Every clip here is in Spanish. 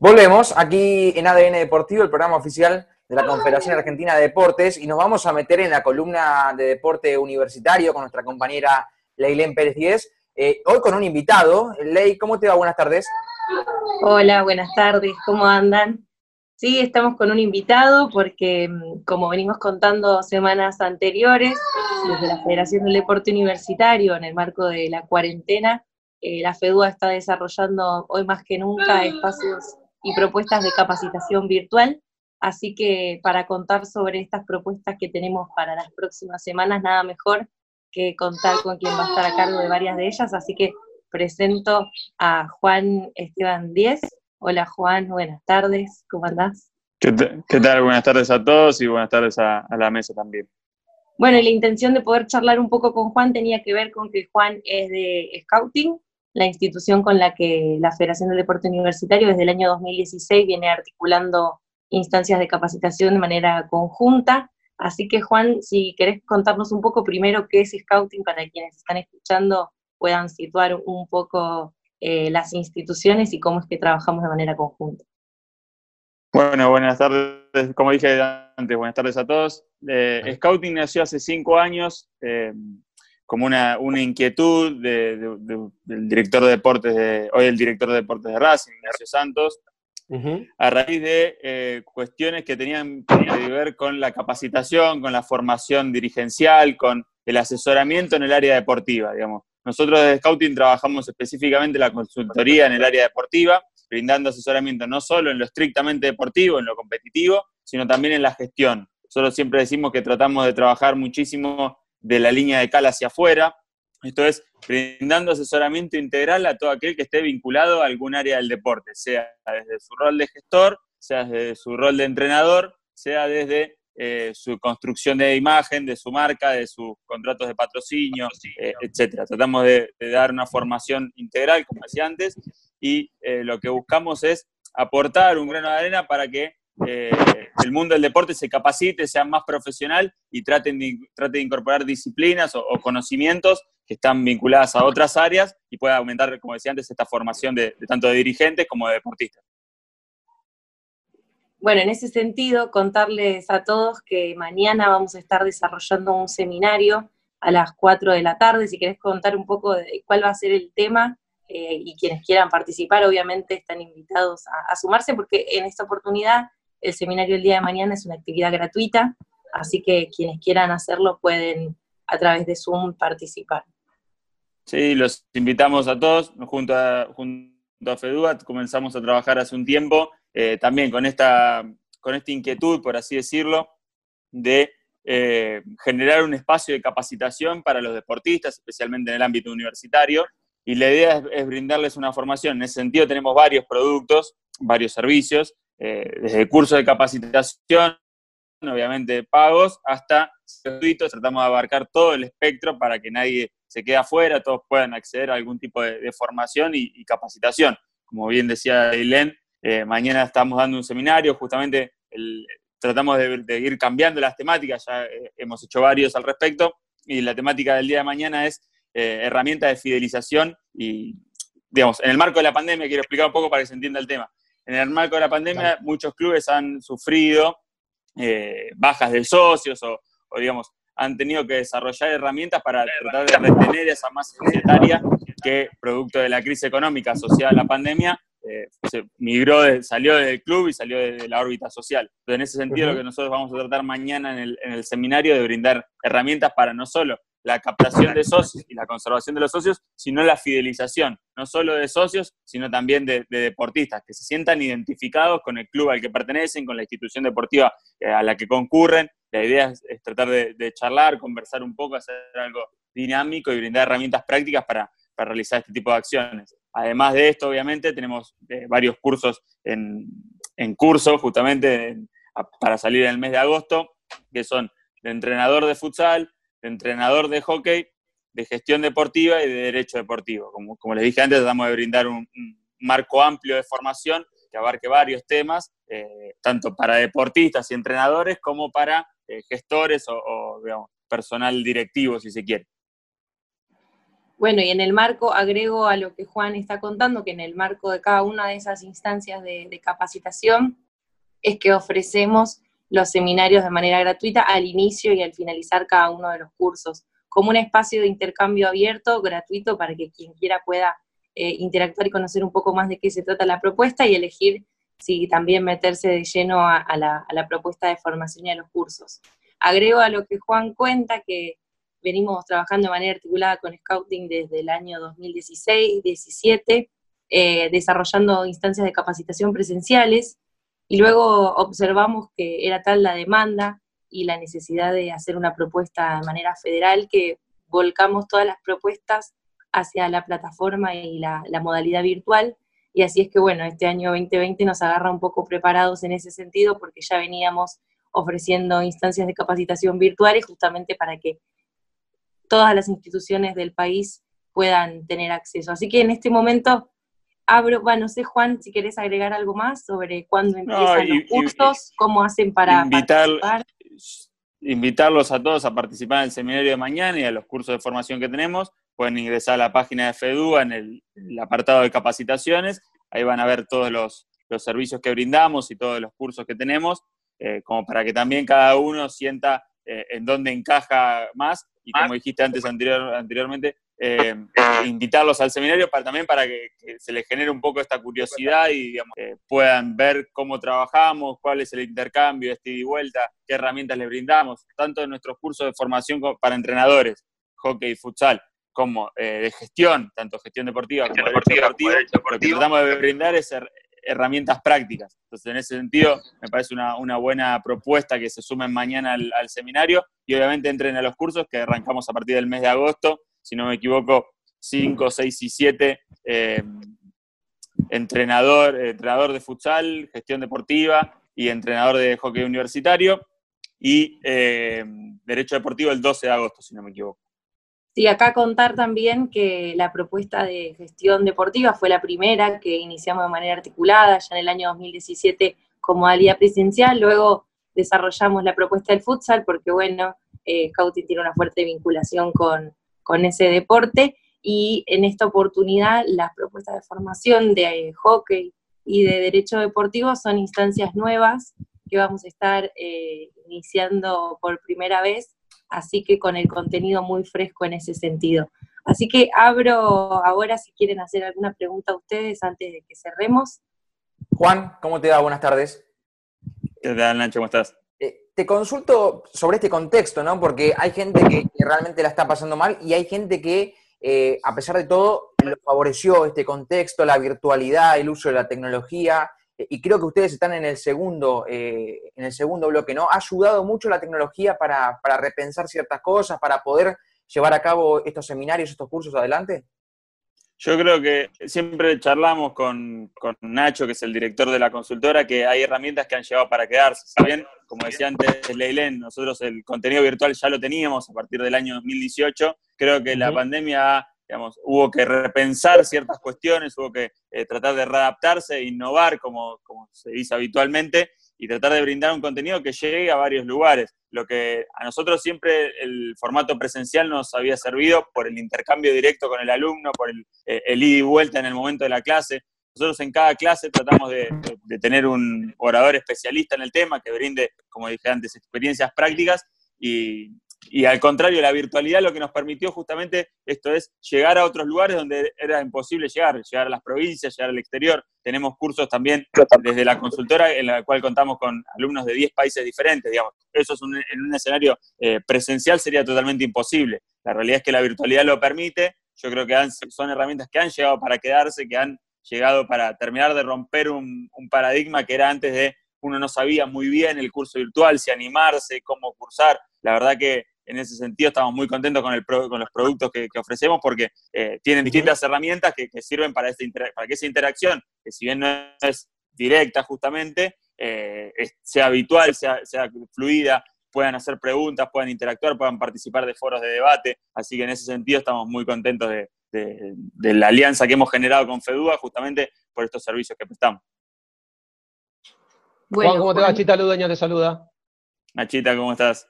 Volvemos aquí en ADN Deportivo, el programa oficial de la Confederación Argentina de Deportes, y nos vamos a meter en la columna de deporte universitario con nuestra compañera Leilén Pérez Díez. Eh, hoy con un invitado. Ley, ¿cómo te va? Buenas tardes. Hola, buenas tardes, ¿cómo andan? Sí, estamos con un invitado porque, mm, como venimos contando semanas anteriores, desde la Federación del Deporte Universitario, en el marco de la cuarentena, eh, la FEDUA está desarrollando hoy más que nunca espacios y propuestas de capacitación virtual. Así que para contar sobre estas propuestas que tenemos para las próximas semanas, nada mejor que contar con quien va a estar a cargo de varias de ellas. Así que presento a Juan Esteban Díez. Hola Juan, buenas tardes, ¿cómo andás? ¿Qué, tal? Buenas tardes a todos y buenas tardes a, a la mesa también. Bueno, y la intención de poder charlar un poco con Juan tenía que ver con que Juan es de Scouting, la institución con la que la Federación del Deporte Universitario desde el año 2016 viene articulando instancias de capacitación de manera conjunta. Así que Juan, si querés contarnos un poco primero qué es Scouting para quienes están escuchando puedan situar un poco eh, las instituciones y cómo es que trabajamos de manera conjunta. Bueno, buenas tardes, como dije antes, buenas tardes a todos. Eh, Scouting nació hace cinco años. Eh, como una, una inquietud del director de deportes, de, hoy el director de deportes de Racing, Ignacio Santos, a raíz de eh, cuestiones que tenían que ver con la capacitación, con la formación dirigencial, con el asesoramiento en el área deportiva, digamos. Nosotros desde Scouting trabajamos específicamente la consultoría en el área deportiva, brindando asesoramiento no solo en lo estrictamente deportivo, en lo competitivo, sino también en la gestión. Nosotros siempre decimos que tratamos de trabajar muchísimo de la línea de cal hacia afuera. Esto es, brindando asesoramiento integral a todo aquel que esté vinculado a algún área del deporte, sea desde su rol de gestor, sea desde su rol de entrenador, sea desde eh, su construcción de imagen, de su marca, de sus contratos de patrocinio, eh, etcétera. Tratamos de, dar una formación integral, como decía antes, y eh, lo que buscamos es aportar un grano de arena para que eh, el mundo del deporte se capacite, sea más profesional y traten de, trate de incorporar disciplinas o, conocimientos que están vinculadas a otras áreas y pueda aumentar, como decía antes, esta formación de, tanto de dirigentes como de deportistas. Bueno, en ese sentido, contarles a todos que mañana vamos a estar desarrollando un seminario a las 4 de la tarde. Si querés contar un poco de cuál va a ser el tema eh, y quienes quieran participar, obviamente están invitados a, sumarse, porque en esta oportunidad el seminario el día de mañana es una actividad gratuita, así que quienes quieran hacerlo pueden a través de Zoom participar. Sí, los invitamos a todos, junto a, junto a FEDUAT comenzamos a trabajar hace un tiempo, eh, también con esta, con esta inquietud, por así decirlo, de eh, generar un espacio de capacitación para los deportistas, especialmente en el ámbito universitario, y la idea es, es brindarles una formación. En ese sentido tenemos varios productos, varios servicios, eh, desde el curso de capacitación, obviamente pagos, hasta gratuitos, tratamos de abarcar todo el espectro para que nadie se quede afuera, todos puedan acceder a algún tipo de, formación y, capacitación. Como bien decía Eileen, eh, mañana estamos dando un seminario, justamente tratamos de, ir cambiando las temáticas, ya eh, hemos hecho varios al respecto, y la temática del día de mañana es herramientas de fidelización y, digamos, en el marco de la pandemia, quiero explicar un poco para que se entienda el tema en el marco de la pandemia muchos clubes han sufrido eh, bajas de socios o, digamos, han tenido que desarrollar herramientas para tratar de retener esa masa societaria que, producto de la crisis económica asociada a la pandemia, eh, se migró, salió del club y salió de, la órbita social. Entonces, en ese sentido, lo que nosotros vamos a tratar mañana en el, en el seminario de brindar herramientas para no solo la captación de socios y la conservación de los socios, sino la fidelización, no solo de socios, sino también de, deportistas, que se sientan identificados con el club al que pertenecen, con la institución deportiva eh, a la que concurren. La idea es, tratar de, charlar, conversar un poco, hacer algo dinámico y brindar herramientas prácticas para, realizar este tipo de acciones. Además de esto, obviamente, tenemos eh, varios cursos en, en curso, justamente para salir en el mes de agosto, que son de entrenador de futsal, de entrenador de hockey, de gestión deportiva y de derecho deportivo. Como, como les dije antes, tratamos de brindar un, marco amplio de formación que abarque varios temas, eh, tanto para deportistas y entrenadores como para eh, gestores o, personal directivo, si se quiere. Bueno, y en el marco, agrego a lo que Juan está contando, que en el marco de cada una de esas instancias de, capacitación es que ofrecemos los seminarios de manera gratuita al inicio y al finalizar cada uno de los cursos, como un espacio de intercambio abierto, gratuito, para que quien quiera pueda eh, interactuar y conocer un poco más de qué se trata la propuesta y elegir si también meterse de lleno a, la, propuesta de formación y a los cursos. Agrego a lo que Juan cuenta que venimos trabajando de manera articulada con Scouting desde el año 2016-17, eh, desarrollando instancias de capacitación presenciales, y luego observamos que era tal la demanda y la necesidad de hacer una propuesta de manera federal que volcamos todas las propuestas hacia la plataforma y la, modalidad virtual, y así es que bueno, este año 2020 nos agarra un poco preparados en ese sentido porque ya veníamos ofreciendo instancias de capacitación virtuales justamente para que todas las instituciones del país puedan tener acceso. Así que en este momento abro, bueno, no sé Juan, si querés agregar algo más sobre cuándo empiezan los cursos, cómo hacen para invitar, participar. Invitarlos a todos a participar en el seminario de mañana y a los cursos de formación que tenemos. Pueden ingresar a la página de FEDUA en el, apartado de capacitaciones. Ahí van a ver todos los, servicios que brindamos y todos los cursos que tenemos, eh, como para que también cada uno sienta eh, en dónde encaja más y como dijiste antes anterior, anteriormente, eh, invitarlos al seminario para, también para que, se les genere un poco esta curiosidad y puedan ver cómo trabajamos, cuál es el intercambio, este y vuelta, qué herramientas les brindamos, tanto en nuestros cursos de formación para entrenadores, hockey y futsal, como eh, de gestión, tanto gestión deportiva como deportivo, lo que tratamos de brindar es herramientas prácticas. Entonces, en ese sentido, me parece una, buena propuesta que se sumen mañana al, seminario y obviamente entren a los cursos que arrancamos a partir del mes de agosto, si no me equivoco, 5, 6 y 7, eh, entrenador, entrenador de futsal, gestión deportiva y entrenador de hockey universitario y eh, derecho deportivo el 12 de agosto, si no me equivoco. Sí, acá contar también que la propuesta de gestión deportiva fue la primera que iniciamos de manera articulada ya en el año 2017 como alía presencial, luego desarrollamos la propuesta del futsal porque, bueno, eh, tiene una fuerte vinculación con, con ese deporte y en esta oportunidad las propuestas de formación de eh, hockey y de derecho deportivo son instancias nuevas que vamos a estar eh, iniciando por primera vez así que con el contenido muy fresco en ese sentido. Así que abro ahora si quieren hacer alguna pregunta a ustedes antes de que cerremos. Juan, ¿cómo te va? Buenas tardes. ¿Qué tal, Nacho? ¿Cómo estás? Eh, te consulto sobre este contexto, ¿no? Porque hay gente que, realmente la está pasando mal y hay gente que, eh, a pesar de todo, lo favoreció este contexto, la virtualidad, el uso de la tecnología y creo que ustedes están en el segundo, eh, en el segundo bloque, ¿no? Ha ayudado mucho la tecnología para, repensar ciertas cosas, para poder llevar a cabo estos seminarios, estos cursos adelante. Yo creo que siempre charlamos con, Nacho, que es el director de la consultora, que hay herramientas que han llegado para quedarse. Si bien, como decía antes Leilén, nosotros el contenido virtual ya lo teníamos a partir del año 2018, creo que la pandemia ha digamos, hubo que repensar ciertas cuestiones, hubo que eh, tratar de readaptarse, innovar como, como se dice habitualmente y tratar de brindar un contenido que llegue a varios lugares. Lo que a nosotros siempre el formato presencial nos había servido por el intercambio directo con el alumno, por el, eh, el ida y vuelta en el momento de la clase. Nosotros en cada clase tratamos de, de, tener un orador especialista en el tema que brinde, como dije antes, experiencias prácticas y, y al contrario, la virtualidad lo que nos permitió justamente esto es llegar a otros lugares donde era imposible llegar, llegar a las provincias, llegar al exterior. Tenemos cursos también desde la consultora en la cual contamos con alumnos de 10 países diferentes, digamos. Eso es en un escenario eh, presencial sería totalmente imposible. La realidad es que la virtualidad lo permite. Yo creo que son herramientas que han llegado para quedarse, que han llegado para terminar de romper un, un paradigma que era antes de uno no sabía muy bien el curso virtual, si animarse, cómo cursar. La verdad que en ese sentido estamos muy contentos con, el con los productos que, ofrecemos porque eh, tienen distintas herramientas que, sirven para, este para que esa interacción, que si bien no es directa justamente, eh, sea habitual, sea, sea fluida, puedan hacer preguntas, puedan interactuar, puedan participar de foros de debate. Así que en ese sentido estamos muy contentos de, la alianza que hemos generado con FEDUA justamente por estos servicios que prestamos. Juan, ¿cómo te va? Chita Ludeña te saluda. Nachita, ¿cómo estás?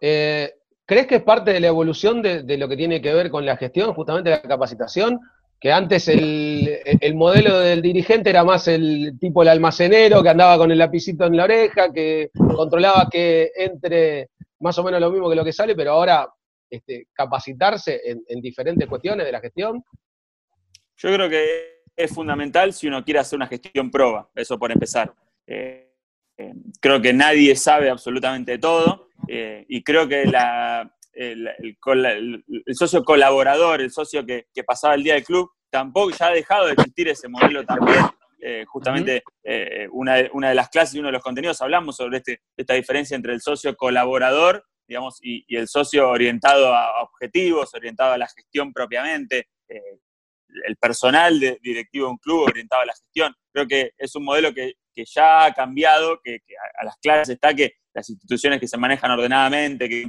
Eh, ¿crees que es parte de la evolución de, lo que tiene que ver con la gestión, justamente la capacitación? Que antes el, modelo del dirigente era más el tipo el almacenero que andaba con el lapicito en la oreja, que controlaba que entre más o menos lo mismo que lo que sale, pero ahora este, capacitarse en, diferentes cuestiones de la gestión. Yo creo que es fundamental si uno quiere hacer una gestión proba, eso por empezar. Eh, eh, creo que nadie sabe absolutamente todo eh, y creo que el, socio colaborador, el socio que, pasaba el día del club, tampoco ya ha dejado de existir ese modelo también. justamente una, de las clases y uno de los contenidos hablamos sobre este, esta diferencia entre el socio colaborador digamos, y, el socio orientado a objetivos, orientado a la gestión propiamente, el personal directivo de un club orientado a la gestión. Creo que es un modelo que, ya ha cambiado, que, a, las clases está que las instituciones que se manejan ordenadamente, que,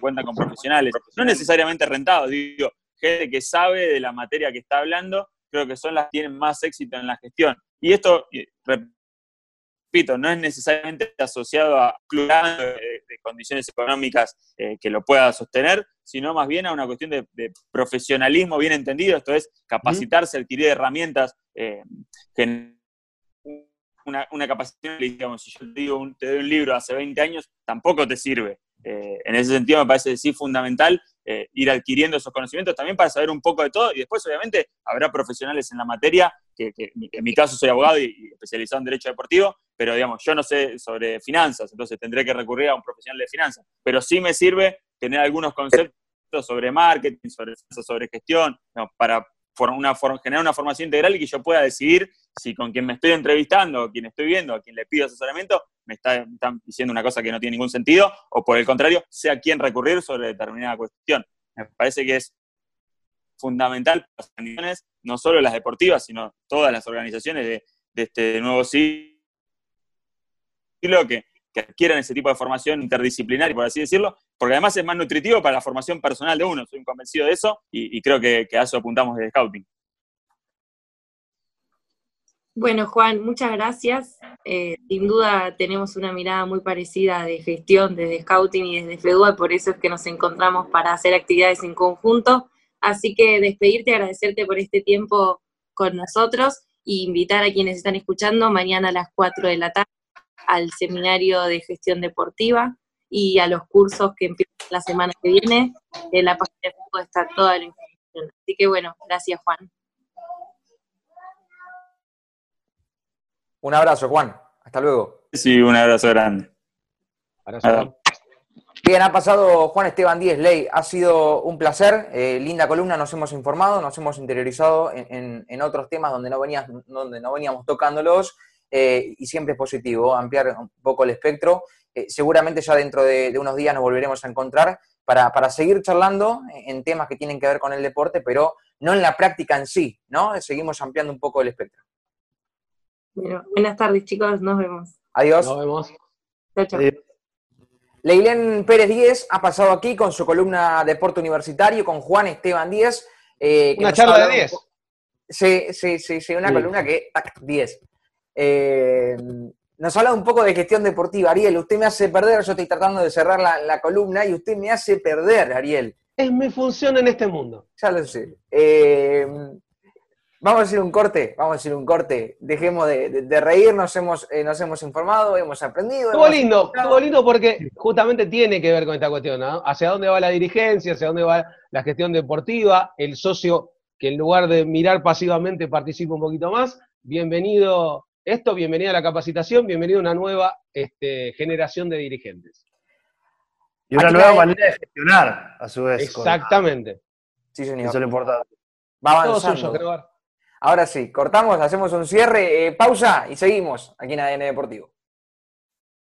cuentan con profesionales, no necesariamente rentados, digo, gente que sabe de la materia que está hablando, creo que son las que tienen más éxito en la gestión. Y esto, repito, no es necesariamente asociado a club de, condiciones económicas eh, que lo pueda sostener, sino más bien a una cuestión de, profesionalismo bien entendido, esto es capacitarse, adquirir herramientas, eh, una, una, capacidad, digamos, si yo te, digo te doy un libro hace 20 años, tampoco te sirve. Eh, en ese sentido me parece sí fundamental eh, ir adquiriendo esos conocimientos también para saber un poco de todo y después obviamente habrá profesionales en la materia, que, en mi caso soy abogado y, especializado en derecho deportivo, pero digamos, yo no sé sobre finanzas, entonces tendré que recurrir a un profesional de finanzas, pero sí me sirve tener algunos conceptos sobre marketing, sobre, sobre gestión, para una, generar una formación integral y que yo pueda decidir si con quien me estoy entrevistando, o quien estoy viendo, a quien le pido asesoramiento, me está, están diciendo una cosa que no tiene ningún sentido, o por el contrario, sé a quién recurrir sobre determinada cuestión. Me parece que es fundamental para las organizaciones, no solo las deportivas, sino todas las organizaciones de, este nuevo siglo, que que adquieran ese tipo de formación interdisciplinaria, por así decirlo, porque además es más nutritivo para la formación personal de uno, soy convencido de eso y, creo que, a eso apuntamos desde Scouting. Bueno, Juan, muchas gracias. Eh, sin duda tenemos una mirada muy parecida de gestión desde Scouting y desde FEDUA, por eso es que nos encontramos para hacer actividades en conjunto. Así que despedirte, agradecerte por este tiempo con nosotros e invitar a quienes están escuchando mañana a las 4 de la tarde al seminario de gestión deportiva y a los cursos que empiezan la semana que viene. En la página de Facebook está toda la información. Así que bueno, gracias Juan. Un abrazo, Juan. Hasta luego. Sí, un abrazo grande. Bien, ha pasado Juan Esteban Díez Ley. Ha sido un placer. Eh, linda columna, nos hemos informado, nos hemos interiorizado en, otros temas donde no, venías, donde no veníamos tocándolos. Eh, y siempre es positivo ampliar un poco el espectro. Eh, seguramente ya dentro de, unos días nos volveremos a encontrar para, seguir charlando en temas que tienen que ver con el deporte, pero no en la práctica en sí, ¿no? Seguimos ampliando un poco el espectro. Bueno, buenas tardes chicos, nos vemos. Adiós. Nos vemos. Chao, chao. Leilén Pérez Díez ha pasado aquí con su columna Deporte Universitario con Juan Esteban Díez. Eh, una charla de 10. Sí, sí, sí, sí, una columna que, 10. Eh, nos habla un poco de gestión deportiva. Ariel, usted me hace perder, yo estoy tratando de cerrar la, columna y usted me hace perder, Ariel. Es mi función en este mundo. Ya lo sé. Eh, vamos a hacer un corte, vamos a hacer un corte. Dejemos de, reír, nos hemos, eh, nos hemos informado, hemos aprendido. Estuvo lindo, estuvo lindo porque justamente tiene que ver con esta cuestión, ¿no? Hacia dónde va la dirigencia, hacia dónde va la gestión deportiva, el socio que en lugar de mirar pasivamente participa un poquito más. Bienvenido esto, bienvenida a la capacitación, bienvenido a una nueva este, generación de dirigentes. Y una nueva manera de gestionar, a su vez. Exactamente. Sí, señor. Eso es lo importante. Va avanzando. Ahora sí, cortamos, hacemos un cierre, eh, pausa y seguimos aquí en ADN Deportivo.